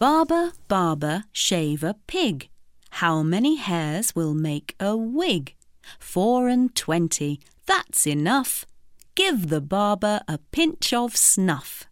Barber, barber, shave a pig. How many hairs will make a wig? Four and twenty, that's enough. Give the barber a pinch of snuff.